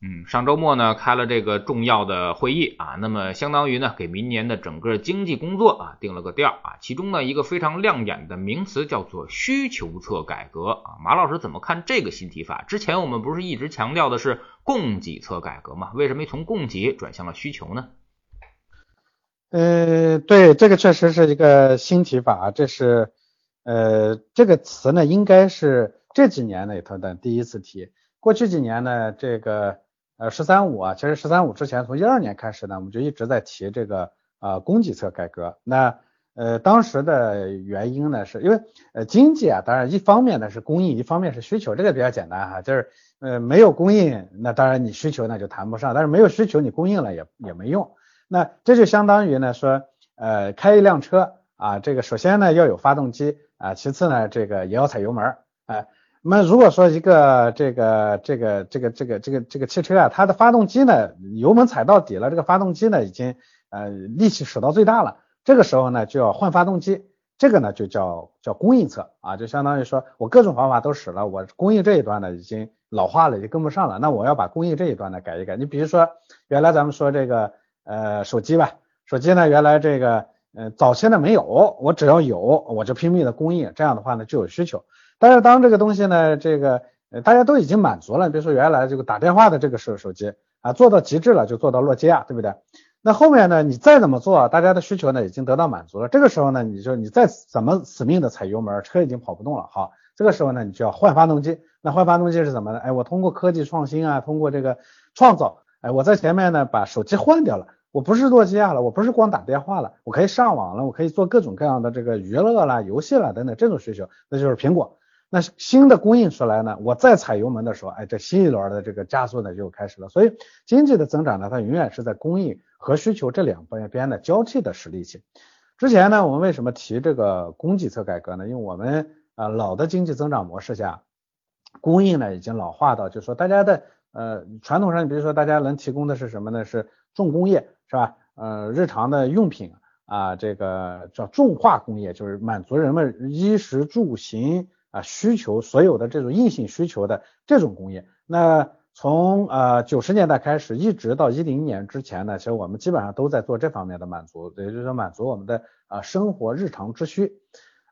嗯，上周末呢开了这个重要的会议啊，那么相当于呢给明年的整个经济工作啊定了个调啊，其中呢一个非常亮眼的名词叫做需求侧改革啊。马老师怎么看这个新提法？之前我们不是一直强调的是供给侧改革吗？为什么从供给转向了需求呢？呃，对，这个确实是一个新提法，这是呃这个词呢应该是这几年里头的第一次提，过去几年呢这个。呃，“十三五”啊，其实“十三五”之前从一二年开始呢，我们就一直在提这个呃供给侧改革。那呃当时的原因呢，是因为呃经济啊，当然一方面呢是供应，一方面是需求，这个比较简单哈，就是呃没有供应，那当然你需求那就谈不上，但是没有需求你供应了也也没用。那这就相当于呢说呃开一辆车啊，这个首先呢要有发动机啊，其次呢这个也要踩油门啊。那如果说一个这个这个这个这个这个这个汽车啊，它的发动机呢，油门踩到底了，这个发动机呢已经呃力气使到最大了，这个时候呢就要换发动机，这个呢就叫叫供应侧啊，就相当于说我各种方法都使了，我供应这一端呢已经老化了，已经跟不上了，那我要把供应这一端呢改一改。你比如说原来咱们说这个呃手机吧，手机呢原来这个呃早期呢没有，我只要有我就拼命的供应，这样的话呢就有需求。但是当这个东西呢，这个大家都已经满足了，比如说原来这个打电话的这个手手机啊，做到极致了就做到诺基亚，对不对？那后面呢，你再怎么做，大家的需求呢已经得到满足了，这个时候呢，你就你再怎么死命的踩油门，车已经跑不动了，好，这个时候呢，你就要换发动机。那换发动机是怎么呢？哎，我通过科技创新啊，通过这个创造，哎，我在前面呢把手机换掉了，我不是诺基亚了，我不是光打电话了，我可以上网了，我可以做各种各样的这个娱乐啦、游戏啦等等这种需求，那就是苹果。那新的供应出来呢，我再踩油门的时候，哎，这新一轮的这个加速呢就开始了。所以经济的增长呢，它永远是在供应和需求这两边边的交替的实力性。之前呢，我们为什么提这个供给侧改革呢？因为我们啊老的经济增长模式下，供应呢已经老化到，就是说大家的呃传统上，比如说大家能提供的是什么呢？是重工业是吧？呃日常的用品啊，这个叫重化工业，就是满足人们衣食住行。啊，需求所有的这种硬性需求的这种工业，那从呃九十年代开始，一直到一零年之前呢，其实我们基本上都在做这方面的满足，也就是说满足我们的啊生活日常之需。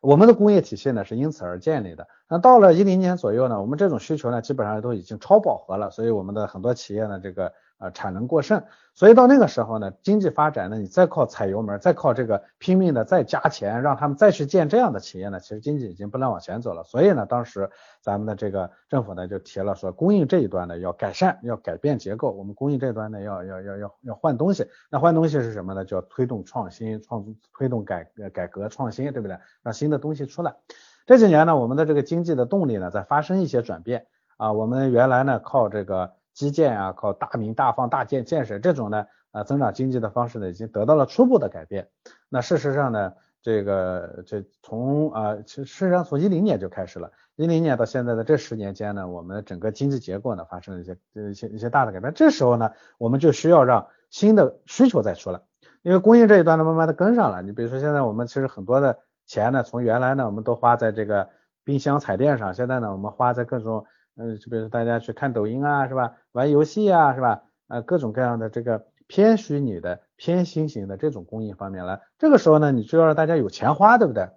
我们的工业体系呢是因此而建立的。那到了一零年左右呢，我们这种需求呢基本上都已经超饱和了，所以我们的很多企业呢这个。呃，产能过剩，所以到那个时候呢，经济发展呢，你再靠踩油门，再靠这个拼命的再加钱，让他们再去建这样的企业呢，其实经济已经不能往前走了。所以呢，当时咱们的这个政府呢就提了说，供应这一端呢要改善，要改变结构，我们供应这一端呢要要要要要换东西。那换东西是什么呢？就要推动创新，创推动改改革创新，对不对？让新的东西出来。这几年呢，我们的这个经济的动力呢在发生一些转变啊，我们原来呢靠这个。基建啊，靠大明大放大建建设这种呢，呃，增长经济的方式呢，已经得到了初步的改变。那事实上呢，这个这从啊，其实事实上从一零年就开始了，一零年到现在的这十年间呢，我们整个经济结构呢发生了一些一些一些大的改变。这时候呢，我们就需要让新的需求再出来，因为供应这一端呢，慢慢的跟上了。你比如说现在我们其实很多的钱呢，从原来呢，我们都花在这个冰箱彩电上，现在呢，我们花在各种。嗯，就比如大家去看抖音啊，是吧？玩游戏啊，是吧？呃，各种各样的这个偏虚拟的、偏新型的这种供应方面了。这个时候呢，你就要让大家有钱花，对不对？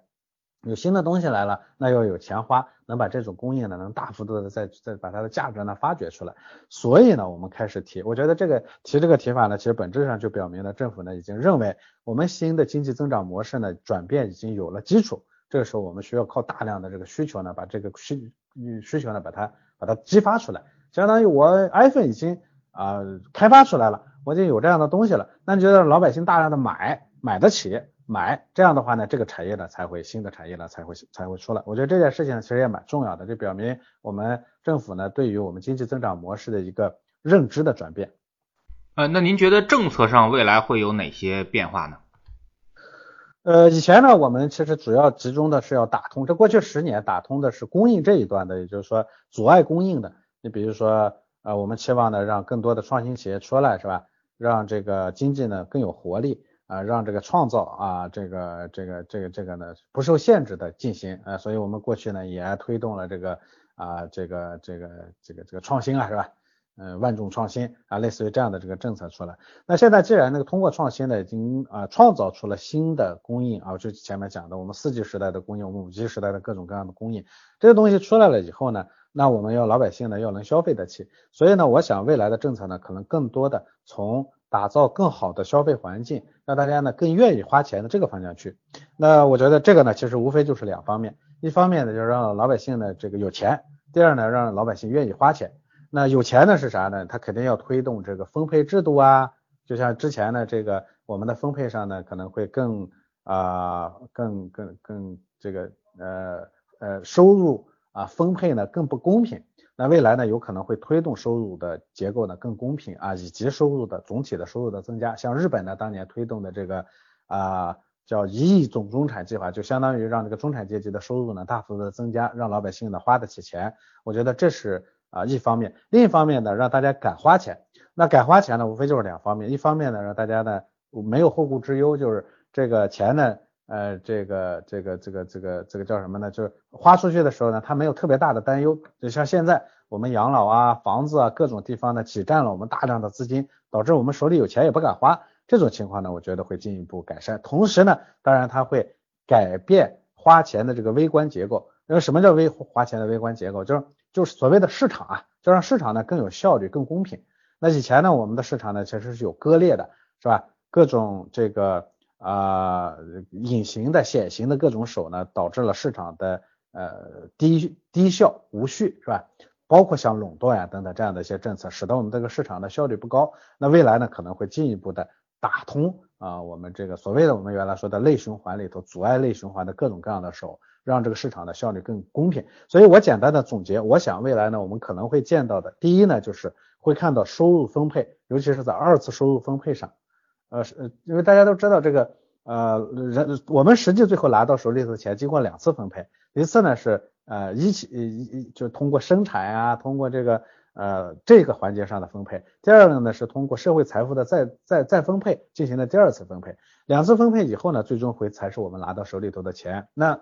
有新的东西来了，那要有钱花，能把这种供应呢，能大幅度的再再把它的价格呢发掘出来。所以呢，我们开始提，我觉得这个提这个提法呢，其实本质上就表明了政府呢已经认为我们新的经济增长模式呢转变已经有了基础。这个时候我们需要靠大量的这个需求呢，把这个需需求呢把它。把它激发出来，相当于我 iPhone 已经啊开发出来了，我已经有这样的东西了。那你觉得老百姓大量的买买得起买，这样的话呢，这个产业呢才会新的产业呢才会才会出来。我觉得这件事情其实也蛮重要的，这表明我们政府呢对于我们经济增长模式的一个认知的转变。呃，那您觉得政策上未来会有哪些变化呢？呃，以前呢，我们其实主要集中的是要打通，这过去十年打通的是供应这一端的，也就是说阻碍供应的。你比如说呃，我们期望呢让更多的创新企业出来，是吧？让这个经济呢更有活力啊，让这个创造啊，这个这个这个这个呢不受限制的进行啊，所以我们过去呢也推动了这个啊这个这个这个这个创新啊，是吧？嗯，万众创新啊，类似于这样的这个政策出来。那现在既然那个通过创新呢，已经啊创造出了新的供应啊，就前面讲的我们四 G 时代的供应，我们五 G 时代的各种各样的供应，这些东西出来了以后呢，那我们要老百姓呢要能消费得起。所以呢，我想未来的政策呢，可能更多的从打造更好的消费环境，让大家呢更愿意花钱的这个方向去。那我觉得这个呢，其实无非就是两方面，一方面呢就是让老百姓呢这个有钱，第二呢让老百姓愿意花钱。那有钱呢是啥呢？他肯定要推动这个分配制度啊，就像之前呢，这个我们的分配上呢可能会更啊更更更这个呃呃收入啊分配呢更不公平。那未来呢有可能会推动收入的结构呢更公平啊，以及收入的总体的收入的增加。像日本呢当年推动的这个啊叫一亿总中产计划，就相当于让这个中产阶级的收入呢大幅的增加，让老百姓呢花得起钱。我觉得这是。啊，一方面，另一方面呢，让大家敢花钱。那敢花钱呢，无非就是两方面。一方面呢，让大家呢没有后顾之忧，就是这个钱呢，呃，这个这个这个这个这个叫什么呢？就是花出去的时候呢，他没有特别大的担忧。就像现在我们养老啊、房子啊各种地方呢，挤占了我们大量的资金，导致我们手里有钱也不敢花。这种情况呢，我觉得会进一步改善。同时呢，当然它会改变花钱的这个微观结构。因为什么叫微花钱的微观结构？就是就是所谓的市场啊，就让市场呢更有效率、更公平。那以前呢，我们的市场呢其实是有割裂的，是吧？各种这个啊隐形的、显形的各种手呢，导致了市场的呃低低效、无序，是吧？包括像垄断呀等等这样的一些政策，使得我们这个市场的效率不高。那未来呢，可能会进一步的打通啊我们这个所谓的我们原来说的内循环里头阻碍内循环的各种各样的手。让这个市场的效率更公平，所以我简单的总结，我想未来呢，我们可能会见到的，第一呢，就是会看到收入分配，尤其是在二次收入分配上，呃，是，因为大家都知道这个，呃，人我们实际最后拿到手里头的钱，经过两次分配，一次呢是呃一起一一就通过生产呀，通过这个呃这个环节上的分配，第二个呢是通过社会财富的再再再分配进行的第二次分配，两次分配以后呢，最终会才是我们拿到手里头的钱，那。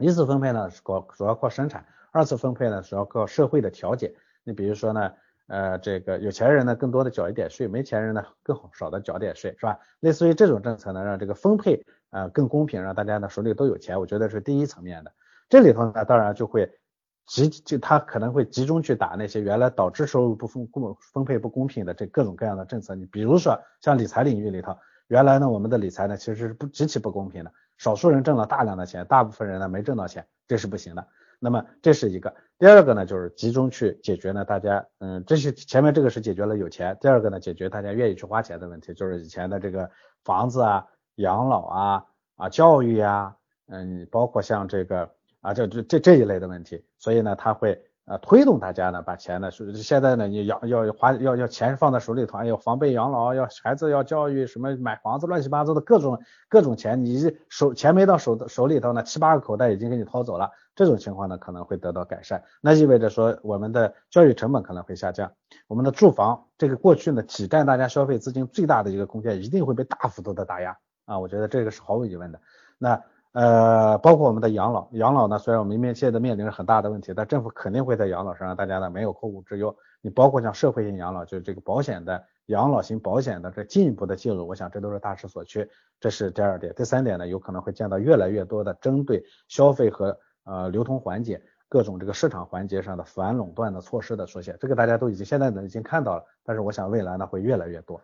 一次分配呢是靠主要靠生产，二次分配呢主要靠社会的调节。你比如说呢，呃，这个有钱人呢更多的缴一点税，没钱人呢更少的缴点税，是吧？类似于这种政策呢，让这个分配呃更公平，让大家呢手里都有钱，我觉得是第一层面的。这里头呢，当然就会集就他可能会集中去打那些原来导致收入不分公分配不公平的这各种各样的政策。你比如说像理财领域里头，原来呢我们的理财呢其实是不极其不公平的。少数人挣了大量的钱，大部分人呢没挣到钱，这是不行的。那么这是一个，第二个呢就是集中去解决呢大家，嗯，这是前面这个是解决了有钱，第二个呢解决大家愿意去花钱的问题，就是以前的这个房子啊、养老啊、啊教育呀，嗯，包括像这个啊这这这这一类的问题，所以呢他会。啊，推动大家呢，把钱呢，是现在呢，你养要花要要钱放在手里头，哎呦，防备养老，要孩子要教育，什么买房子，乱七八糟的各种各种钱，你手钱没到手手里头呢，七八个口袋已经给你掏走了，这种情况呢可能会得到改善，那意味着说我们的教育成本可能会下降，我们的住房这个过去呢挤占大家消费资金最大的一个空间一定会被大幅度的打压啊，我觉得这个是毫无疑问的，那。呃，包括我们的养老，养老呢，虽然我们面现在面临着很大的问题，但政府肯定会在养老上让大家呢没有后顾之忧。你包括像社会性养老，就是这个保险的养老型保险的这进一步的介入，我想这都是大势所趋。这是第二点，第三点呢，有可能会见到越来越多的针对消费和呃流通环节各种这个市场环节上的反垄断的措施的出现，这个大家都已经现在呢已经看到了，但是我想未来呢会越来越多。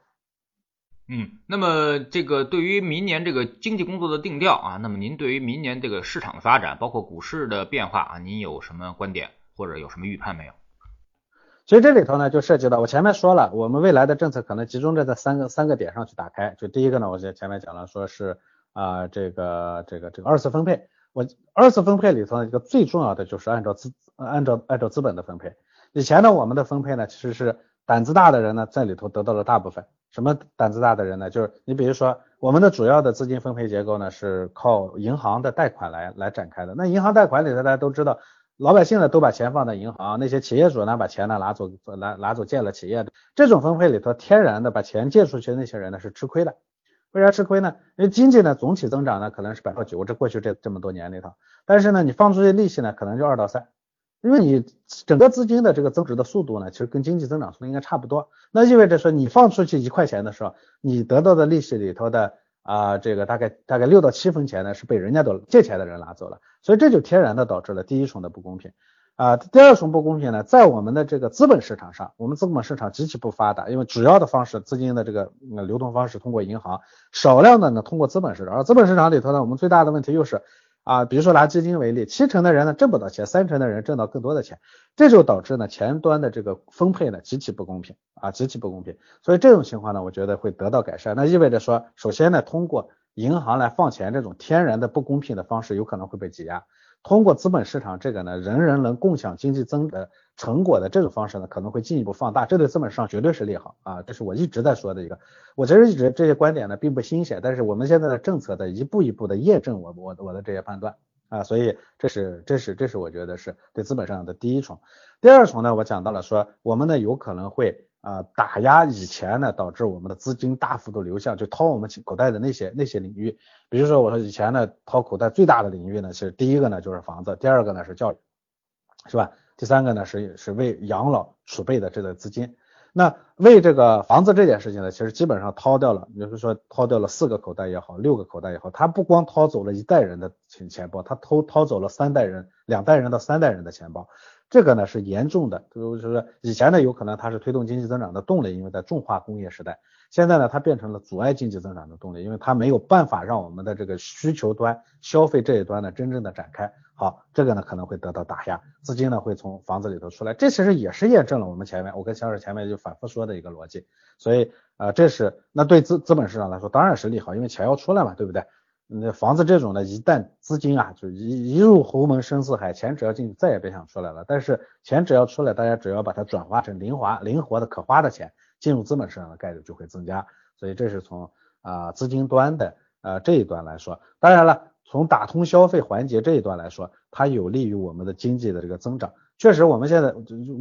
嗯，那么这个对于明年这个经济工作的定调啊，那么您对于明年这个市场的发展，包括股市的变化啊，您有什么观点或者有什么预判没有？其实这里头呢，就涉及到我前面说了，我们未来的政策可能集中在这三个三个点上去打开。就第一个呢，我在前面讲了，说是啊，这个这个这个二次分配，我二次分配里头呢，一个最重要的就是按照资按照按照资本的分配。以前呢，我们的分配呢，其实是胆子大的人呢，在里头得到了大部分。什么胆子大的人呢？就是你比如说，我们的主要的资金分配结构呢，是靠银行的贷款来来展开的。那银行贷款里头，大家都知道，老百姓呢都把钱放在银行，那些企业主呢把钱呢拿走拿拿走借了企业的，这种分配里头，天然的把钱借出去的那些人呢是吃亏的。为啥吃亏呢？因为经济呢总体增长呢可能是百分之九，这过去这这么多年里头，但是呢你放出去利息呢可能就二到三，因为你整个资金的这个增值的速度呢其实跟经济增长速度应该差不多，那意味着说你放出去一块钱的时候，你得到的利息里头的啊这个大概大概六到七分钱呢是被人家的借钱的人拿走了，所以这就天然的导致了第一重的不公平。啊，第二重不公平呢，在我们的这个资本市场上，我们资本市场极其不发达，因为主要的方式资金的这个流通方式通过银行，少量的呢通过资本市场，而资本市场里头呢，我们最大的问题又是啊，比如说拿基金为例，七成的人呢挣不到钱，三成的人挣到更多的钱，这就导致呢前端的这个分配呢极其不公平啊，极其不公平，所以这种情况呢，我觉得会得到改善，那意味着说，首先呢，通过银行来放钱这种天然的不公平的方式，有可能会被挤压。通过资本市场这个呢，人人能共享经济增的成果的这种方式呢，可能会进一步放大，这对资本市场绝对是利好啊！这是我一直在说的一个，我其实一直这些观点呢并不新鲜，但是我们现在的政策在一步一步的验证我我我的这些判断啊，所以这是这是这是我觉得是对资本市场的第一重，第二重呢，我讲到了说我们呢有可能会。啊，打压以前呢，导致我们的资金大幅度流向，就掏我们口袋的那些那些领域。比如说，我说以前呢，掏口袋最大的领域呢，是第一个呢就是房子，第二个呢是教育，是吧？第三个呢是是为养老储备的这个资金。那为这个房子这件事情呢，其实基本上掏掉了，比如说掏掉了四个口袋也好，六个口袋也好，他不光掏走了一代人的钱钱包，他偷掏走了三代人、两代人到三代人的钱包。这个呢是严重的，就是说以前呢有可能它是推动经济增长的动力，因为在重化工业时代，现在呢它变成了阻碍经济增长的动力，因为它没有办法让我们的这个需求端、消费这一端呢真正的展开。好，这个呢可能会得到打压，资金呢会从房子里头出来，这其实也是验证了我们前面我跟小史前面就反复说的一个逻辑。所以啊，这是那对资资本市场来说当然是利好，因为钱要出来嘛，对不对？那房子这种呢，一旦资金啊，就一一入侯门深似海，钱只要进去，再也别想出来了。但是钱只要出来，大家只要把它转化成灵活、灵活的可花的钱，进入资本市场的概率就会增加。所以这是从啊资金端的呃这一端来说。当然了，从打通消费环节这一端来说，它有利于我们的经济的这个增长。确实，我们现在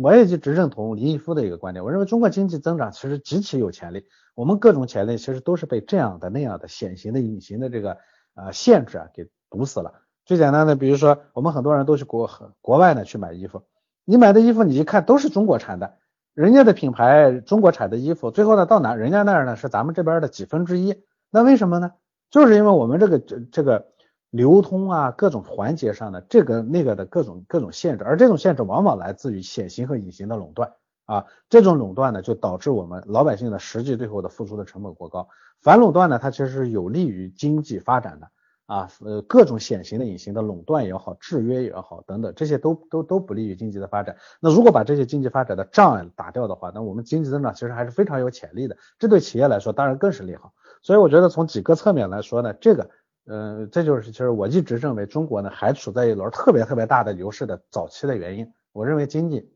我也一直认同林毅夫的一个观点，我认为中国经济增长其实极其有潜力，我们各种潜力其实都是被这样的那样的显形的、隐形的这个。啊，限制啊，给堵死了。最简单的，比如说，我们很多人都去国国外呢去买衣服，你买的衣服，你一看都是中国产的，人家的品牌中国产的衣服，最后呢到哪，人家那儿呢是咱们这边的几分之一。那为什么呢？就是因为我们这个这这个流通啊，各种环节上的这个那个的各种各种限制，而这种限制往往来自于显形和隐形的垄断啊。这种垄断呢，就导致我们老百姓的实际最后的付出的成本过高。反垄断呢，它其实是有利于经济发展的啊，呃，各种显形的、隐形的垄断也好、制约也好等等，这些都都都不利于经济的发展。那如果把这些经济发展的障碍打掉的话，那我们经济增长其实还是非常有潜力的。这对企业来说当然更是利好。所以我觉得从几个侧面来说呢，这个，呃，这就是其实我一直认为中国呢还处在一轮特别特别大的牛市的早期的原因。我认为经济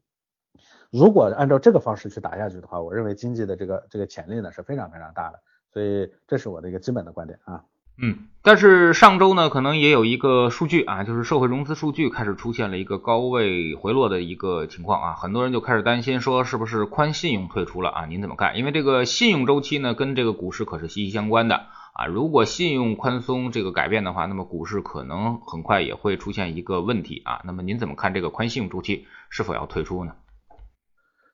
如果按照这个方式去打下去的话，我认为经济的这个这个潜力呢是非常非常大的。所以这是我的一个基本的观点啊，嗯，但是上周呢，可能也有一个数据啊，就是社会融资数据开始出现了一个高位回落的一个情况啊，很多人就开始担心说是不是宽信用退出了啊？您怎么看？因为这个信用周期呢，跟这个股市可是息息相关的啊，如果信用宽松这个改变的话，那么股市可能很快也会出现一个问题啊。那么您怎么看这个宽信用周期是否要退出呢？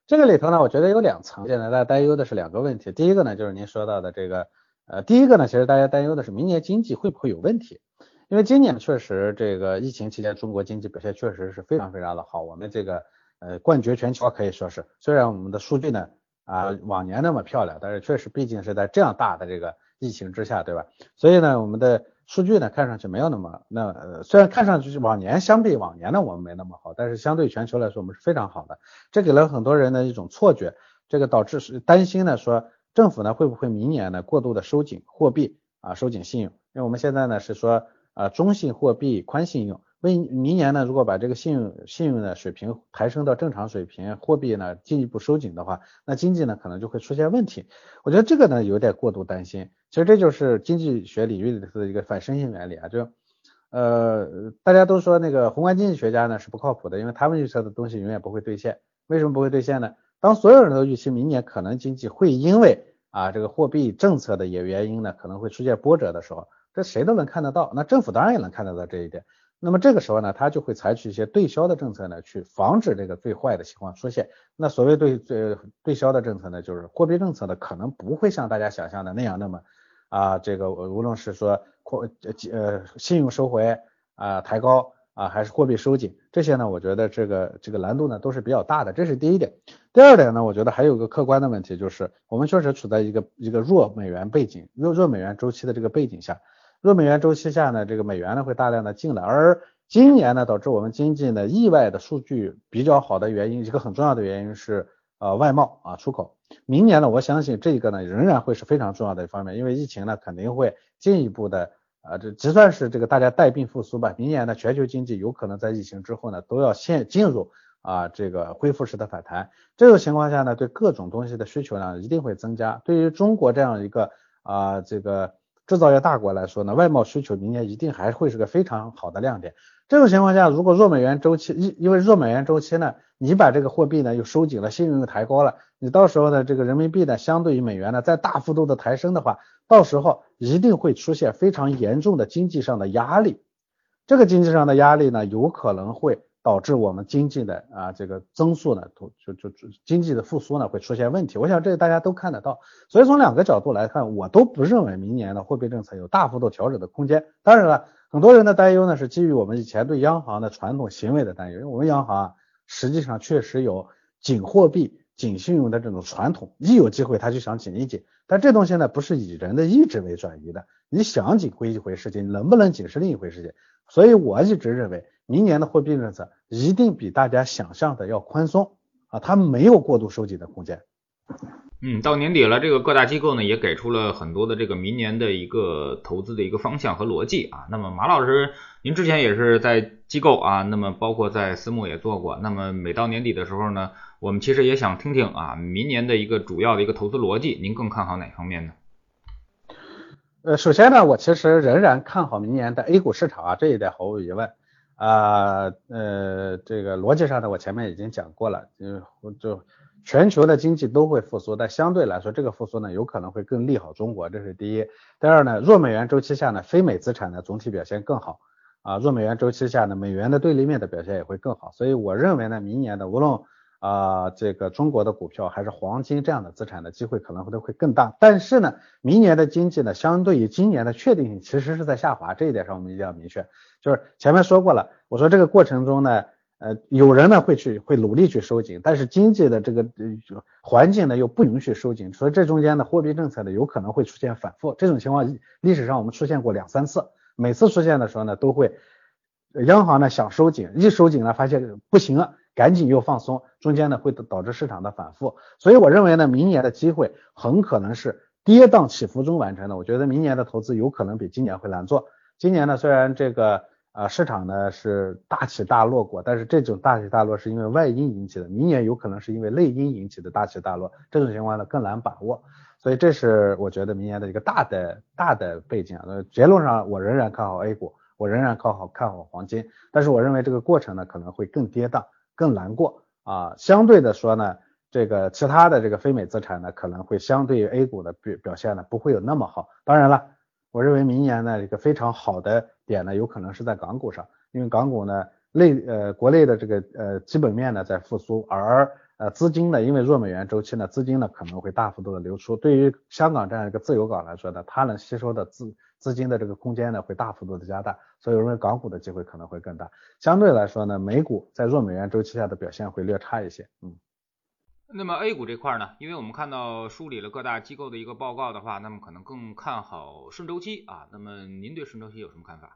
这个里头呢，我觉得有两层，现在大家担忧的是两个问题。第一个呢，就是您说到的这个，呃，第一个呢，其实大家担忧的是明年经济会不会有问题？因为今年确实这个疫情期间，中国经济表现确实是非常非常的好，我们这个呃冠绝全球可以说是。虽然我们的数据呢啊往年那么漂亮，但是确实毕竟是在这样大的这个疫情之下，对吧？所以呢，我们的。数据呢看上去没有那么那呃，虽然看上去是往年相比往年呢我们没那么好，但是相对全球来说我们是非常好的。这给了很多人的一种错觉，这个导致是担心呢说政府呢会不会明年呢过度的收紧货币啊收紧信用，因为我们现在呢是说啊中性货币宽信用。为明年呢，如果把这个信用信用的水平抬升到正常水平，货币呢进一步收紧的话，那经济呢可能就会出现问题。我觉得这个呢有点过度担心。其实这就是经济学领域里头的一个反身性原理啊，就呃，大家都说那个宏观经济学家呢是不靠谱的，因为他们预测的东西永远不会兑现。为什么不会兑现呢？当所有人都预期明年可能经济会因为啊这个货币政策的也原因呢可能会出现波折的时候，这谁都能看得到，那政府当然也能看得到这一点。那么这个时候呢，他就会采取一些对销的政策呢，去防止这个最坏的情况出现。那所谓对对对销的政策呢，就是货币政策呢可能不会像大家想象的那样那么啊这个无论是说。或呃信用收回啊抬高啊还是货币收紧这些呢？我觉得这个这个难度呢都是比较大的，这是第一点。第二点呢，我觉得还有个客观的问题，就是我们确实处在一个一个弱美元背景、弱弱美元周期的这个背景下。弱美元周期下呢，这个美元呢会大量的进来，而今年呢导致我们经济呢意外的数据比较好的原因，一个很重要的原因是呃外贸啊出口。明年呢，我相信这个呢仍然会是非常重要的一方面，因为疫情呢肯定会进一步的。啊，这就算是这个大家带病复苏吧，明年呢全球经济有可能在疫情之后呢都要先进入啊这个恢复式的反弹。这种情况下呢，对各种东西的需求量一定会增加。对于中国这样一个啊这个制造业大国来说呢，外贸需求明年一定还会是个非常好的亮点。这种情况下，如果弱美元周期，因因为弱美元周期呢，你把这个货币呢又收紧了，信用又抬高了，你到时候呢这个人民币呢相对于美元呢再大幅度的抬升的话，到时候一定会出现非常严重的经济上的压力。这个经济上的压力呢，有可能会导致我们经济的啊这个增速呢，就就就经济的复苏呢会出现问题。我想这个大家都看得到，所以从两个角度来看，我都不认为明年的货币政策有大幅度调整的空间。当然了。很多人的担忧呢，是基于我们以前对央行的传统行为的担忧，因为我们央行啊，实际上确实有紧货币、紧信用的这种传统，一有机会他就想紧一紧。但这东西呢，不是以人的意志为转移的，你想紧归一回事情，能不能紧是另一回事情。所以我一直认为，明年的货币政策一定比大家想象的要宽松啊，它没有过度收紧的空间。嗯，到年底了，这个各大机构呢也给出了很多的这个明年的一个投资的一个方向和逻辑啊。那么马老师，您之前也是在机构啊，那么包括在私募也做过。那么每到年底的时候呢，我们其实也想听听啊，明年的一个主要的一个投资逻辑，您更看好哪方面呢？呃，首先呢，我其实仍然看好明年的 A 股市场啊，这一点毫无疑问啊。呃，这个逻辑上呢，我前面已经讲过了，就就。全球的经济都会复苏，但相对来说，这个复苏呢，有可能会更利好中国，这是第一。第二呢，弱美元周期下呢，非美资产呢总体表现更好啊。弱美元周期下呢，美元的对立面的表现也会更好。所以我认为呢，明年的无论啊这个中国的股票还是黄金这样的资产的机会可能会都会更大。但是呢，明年的经济呢，相对于今年的确定性其实是在下滑，这一点上我们一定要明确。就是前面说过了，我说这个过程中呢。呃，有人呢会去会努力去收紧，但是经济的这个呃环境呢又不允许收紧，所以这中间的货币政策呢有可能会出现反复。这种情况历史上我们出现过两三次，每次出现的时候呢都会央行呢想收紧，一收紧呢发现不行了，赶紧又放松，中间呢会导致市场的反复。所以我认为呢，明年的机会很可能是跌宕起伏中完成的。我觉得明年的投资有可能比今年会难做。今年呢虽然这个。啊，市场呢是大起大落过，但是这种大起大落是因为外因引起的，明年有可能是因为内因引起的大起大落，这种情况呢更难把握，所以这是我觉得明年的一个大的大的背景啊。结论上我仍然看好 A 股，我仍然看好看好黄金，但是我认为这个过程呢可能会更跌宕，更难过啊。相对的说呢，这个其他的这个非美资产呢可能会相对于 A 股的表表现呢不会有那么好。当然了，我认为明年呢一个非常好的。点呢，有可能是在港股上，因为港股呢内呃国内的这个呃基本面呢在复苏，而呃资金呢因为弱美元周期呢资金呢可能会大幅度的流出，对于香港这样一个自由港来说呢，它能吸收的资资金的这个空间呢会大幅度的加大，所以我认为港股的机会可能会更大。相对来说呢，美股在弱美元周期下的表现会略差一些，嗯。那么 A 股这块呢，因为我们看到梳理了各大机构的一个报告的话，那么可能更看好顺周期啊。那么您对顺周期有什么看法？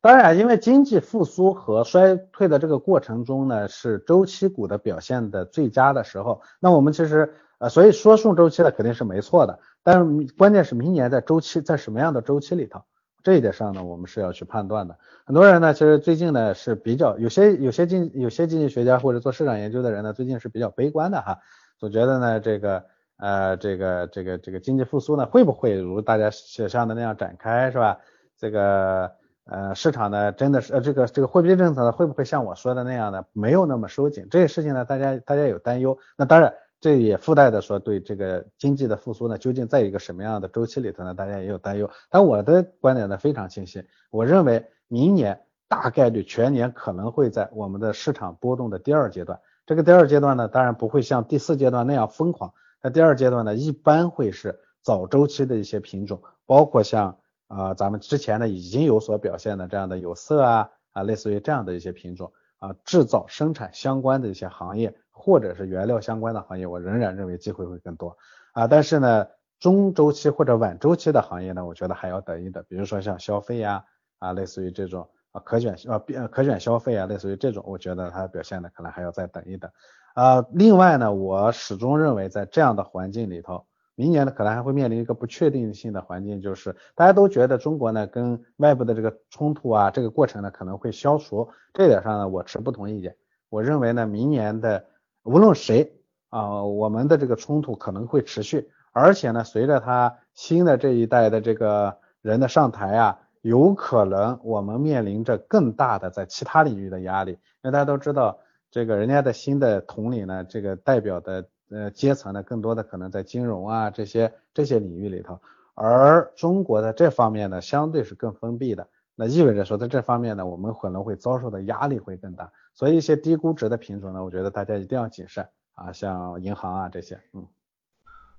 当然，因为经济复苏和衰退的这个过程中呢，是周期股的表现的最佳的时候。那我们其实呃，所以说顺周期的肯定是没错的。但是关键是明年在周期在什么样的周期里头？这一点上呢，我们是要去判断的。很多人呢，其实最近呢是比较有些有些经有些经济学家或者做市场研究的人呢，最近是比较悲观的哈，总觉得呢这个呃这个这个这个经济复苏呢会不会如大家想象的那样展开是吧？这个呃，市场呢真的是呃这个这个货币政策呢会不会像我说的那样呢？没有那么收紧，这些事情呢大家大家有担忧。那当然，这也附带的说对这个经济的复苏呢，究竟在一个什么样的周期里头呢？大家也有担忧。但我的观点呢非常清晰，我认为明年大概率全年可能会在我们的市场波动的第二阶段。这个第二阶段呢，当然不会像第四阶段那样疯狂。那第二阶段呢，一般会是早周期的一些品种，包括像。啊，咱们之前呢已经有所表现的这样的有色啊啊，类似于这样的一些品种啊，制造生产相关的一些行业或者是原料相关的行业，我仍然认为机会会更多啊。但是呢，中周期或者晚周期的行业呢，我觉得还要等一等，比如说像消费呀啊，类似于这种啊可选啊可选消费啊，类似于这种，我觉得它表现的可能还要再等一等啊。另外呢，我始终认为在这样的环境里头。明年呢，可能还会面临一个不确定性的环境，就是大家都觉得中国呢跟外部的这个冲突啊，这个过程呢可能会消除。这点上呢，我持不同意见。我认为呢，明年的无论谁啊，我们的这个冲突可能会持续，而且呢，随着他新的这一代的这个人的上台啊，有可能我们面临着更大的在其他领域的压力。因为大家都知道，这个人家的新的统领呢，这个代表的。呃，阶层呢，更多的可能在金融啊这些这些领域里头，而中国的这方面呢，相对是更封闭的，那意味着说在这方面呢，我们可能会遭受的压力会更大，所以一些低估值的品种呢，我觉得大家一定要谨慎啊，像银行啊这些，嗯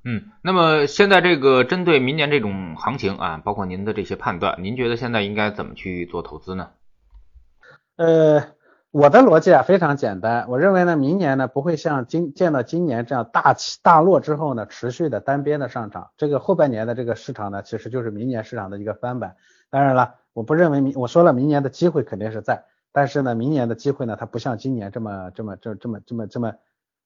嗯，那么现在这个针对明年这种行情啊，包括您的这些判断，您觉得现在应该怎么去做投资呢？呃。我的逻辑啊非常简单，我认为呢，明年呢不会像今见到今年这样大起大落之后呢，持续的单边的上涨。这个后半年的这个市场呢，其实就是明年市场的一个翻版。当然了，我不认为明我说了明年的机会肯定是在，但是呢，明年的机会呢，它不像今年这么这么这这么这么这么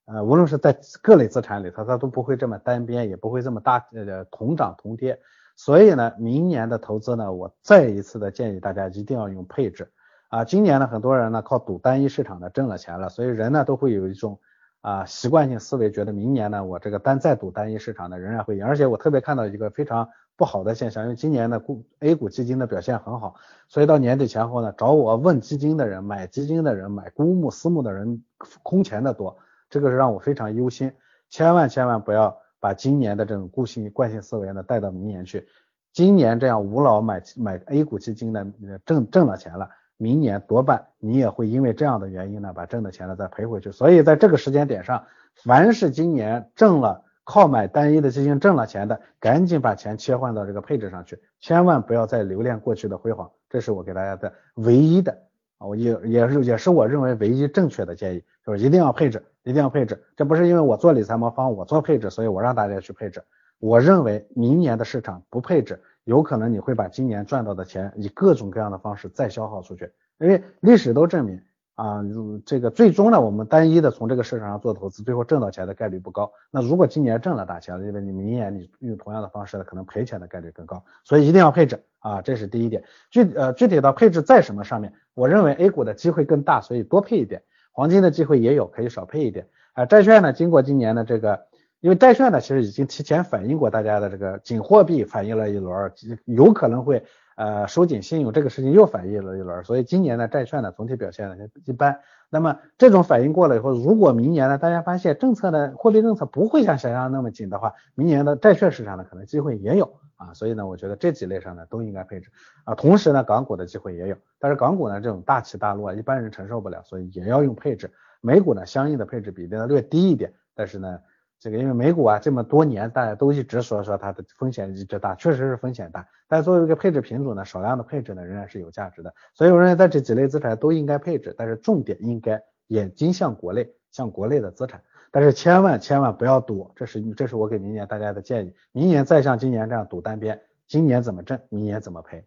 呃，无论是在各类资产里头，它都不会这么单边，也不会这么大呃同涨同跌。所以呢，明年的投资呢，我再一次的建议大家一定要用配置。啊，今年呢，很多人呢靠赌单一市场呢挣了钱了，所以人呢都会有一种啊习惯性思维，觉得明年呢我这个单再赌单一市场呢仍然会赢。而且我特别看到一个非常不好的现象，因为今年呢股 A 股基金的表现很好，所以到年底前后呢找我问基金的人、买基金的人、买公募私募的人空前的多，这个是让我非常忧心。千万千万不要把今年的这种固性惯性思维呢带到明年去。今年这样无脑买买 A 股基金呢挣挣了钱了。明年多半你也会因为这样的原因呢，把挣的钱呢再赔回去。所以在这个时间点上，凡是今年挣了靠买单一的基金挣了钱的，赶紧把钱切换到这个配置上去，千万不要再留恋过去的辉煌。这是我给大家的唯一的啊，我也也是也是我认为唯一正确的建议，就是一定要配置，一定要配置。这不是因为我做理财魔方，我做配置，所以我让大家去配置。我认为明年的市场不配置。有可能你会把今年赚到的钱以各种各样的方式再消耗出去，因为历史都证明啊，这个最终呢，我们单一的从这个市场上做投资，最后挣到钱的概率不高。那如果今年挣了大钱了，因为你明年你用同样的方式呢，可能赔钱的概率更高。所以一定要配置啊，这是第一点。具呃具体到配置在什么上面，我认为 A 股的机会更大，所以多配一点；黄金的机会也有，可以少配一点。啊，债券呢，经过今年的这个。因为债券呢，其实已经提前反映过大家的这个紧货币，反映了一轮，有可能会呃收紧信用，这个事情又反映了一轮，所以今年的债券呢总体表现呢一般。那么这种反应过了以后，如果明年呢大家发现政策呢货币政策不会像想象那么紧的话，明年的债券市场呢可能机会也有啊，所以呢我觉得这几类上呢都应该配置啊，同时呢港股的机会也有，但是港股呢这种大起大落一般人承受不了，所以也要用配置。美股呢相应的配置比例呢略低一点，但是呢。这个因为美股啊这么多年大家都一直说说它的风险一直大，确实是风险大。但作为一个配置品种呢，少量的配置呢仍然是有价值的。所以我认为在这几类资产都应该配置，但是重点应该眼睛向国内，向国内的资产。但是千万千万不要赌，这是这是我给明年大家的建议。明年再像今年这样赌单边，今年怎么挣，明年怎么赔。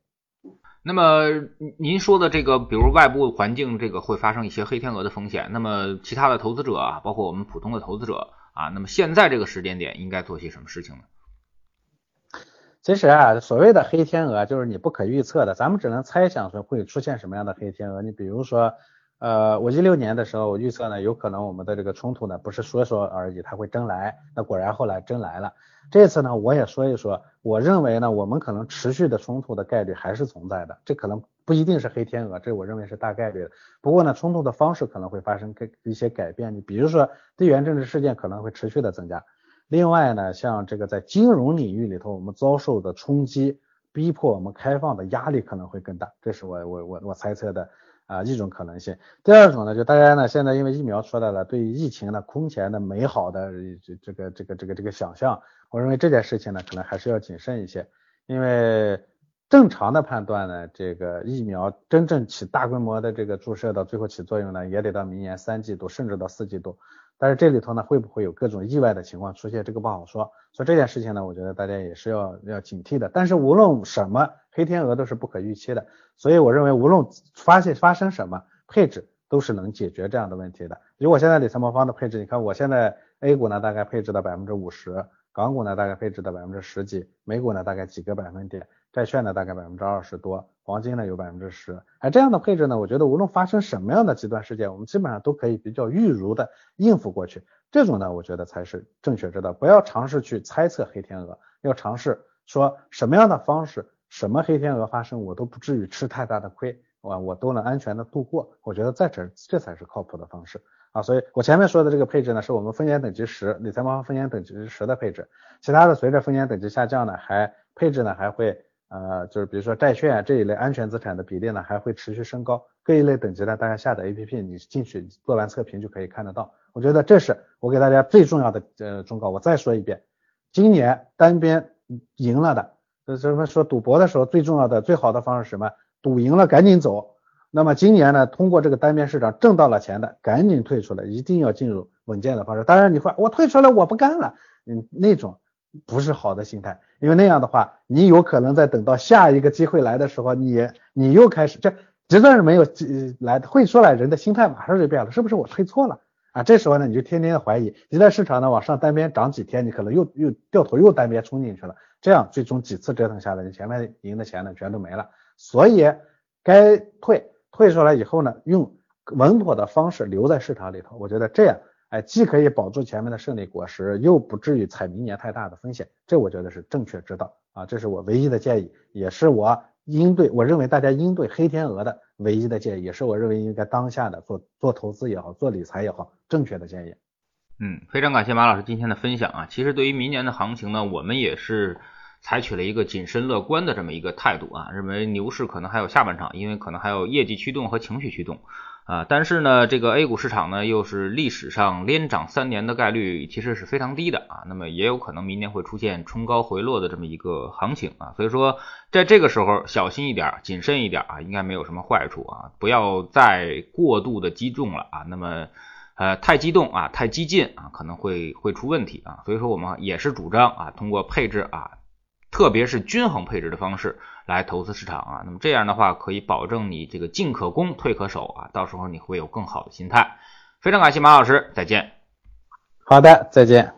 那么您说的这个，比如外部环境这个会发生一些黑天鹅的风险，那么其他的投资者啊，包括我们普通的投资者。啊，那么现在这个时间点应该做些什么事情呢？其实啊，所谓的黑天鹅就是你不可预测的，咱们只能猜想说会出现什么样的黑天鹅。你比如说，呃，我一六年的时候我预测呢，有可能我们的这个冲突呢不是说说而已，它会真来。那果然后来真来了。这次呢，我也说一说，我认为呢，我们可能持续的冲突的概率还是存在的，这可能。不一定是黑天鹅，这我认为是大概率的。不过呢，冲突的方式可能会发生跟一些改变，你比如说地缘政治事件可能会持续的增加。另外呢，像这个在金融领域里头，我们遭受的冲击，逼迫我们开放的压力可能会更大，这是我我我我猜测的啊一种可能性。第二种呢，就大家呢现在因为疫苗出来了，对于疫情呢空前的美好的这这个这个这个这个想象，我认为这件事情呢可能还是要谨慎一些，因为。正常的判断呢，这个疫苗真正起大规模的这个注射到最后起作用呢，也得到明年三季度甚至到四季度。但是这里头呢，会不会有各种意外的情况出现，这个不好说。所以这件事情呢，我觉得大家也是要要警惕的。但是无论什么黑天鹅都是不可预期的，所以我认为无论发现发生什么配置都是能解决这样的问题的。如果现在理财魔方的配置，你看我现在 A 股呢大概配置到百分之五十，港股呢大概配置到百分之十几，美股呢大概几个百分点。债券呢大概百分之二十多，黄金呢有百分之十，哎，这样的配置呢，我觉得无论发生什么样的极端事件，我们基本上都可以比较预如的应付过去。这种呢，我觉得才是正确之道。不要尝试去猜测黑天鹅，要尝试说什么样的方式，什么黑天鹅发生，我都不至于吃太大的亏，我我都能安全的度过。我觉得在这这才是靠谱的方式啊。所以我前面说的这个配置呢，是我们风险等级十，理财猫风险等级十的配置，其他的随着风险等级下降呢，还配置呢还会。呃，就是比如说债券这一类安全资产的比例呢，还会持续升高。各一类等级呢，大家下载 APP，你进去做完测评就可以看得到。我觉得这是我给大家最重要的呃忠告。我再说一遍，今年单边赢了的，呃，什么说赌博的时候最重要的、最好的方式是什么？赌赢了赶紧走。那么今年呢，通过这个单边市场挣到了钱的，赶紧退出来，一定要进入稳健的方式。当然你会，我退出来我不干了，嗯，那种。不是好的心态，因为那样的话，你有可能在等到下一个机会来的时候，你你又开始这就算是没有来会出来，人的心态马上就变了，是不是我退错了啊？这时候呢，你就天天怀疑，一旦市场呢往上单边涨几天，你可能又又掉头又单边冲进去了，这样最终几次折腾下来，你前面赢的钱呢全都没了。所以该退退出来以后呢，用稳妥的方式留在市场里头，我觉得这样。哎，既可以保住前面的胜利果实，又不至于踩明年太大的风险，这我觉得是正确之道啊！这是我唯一的建议，也是我应对我认为大家应对黑天鹅的唯一的建议，也是我认为应该当下的做做投资也好，做理财也好，正确的建议。嗯，非常感谢马老师今天的分享啊！其实对于明年的行情呢，我们也是采取了一个谨慎乐观的这么一个态度啊，认为牛市可能还有下半场，因为可能还有业绩驱动和情绪驱动。啊，但是呢，这个 A 股市场呢，又是历史上连涨三年的概率其实是非常低的啊，那么也有可能明年会出现冲高回落的这么一个行情啊，所以说在这个时候小心一点，谨慎一点啊，应该没有什么坏处啊，不要再过度的激动了啊，那么呃太激动啊，太激进啊，可能会会出问题啊，所以说我们也是主张啊，通过配置啊。特别是均衡配置的方式来投资市场啊，那么这样的话可以保证你这个进可攻退可守啊，到时候你会有更好的心态。非常感谢马老师，再见。好的，再见。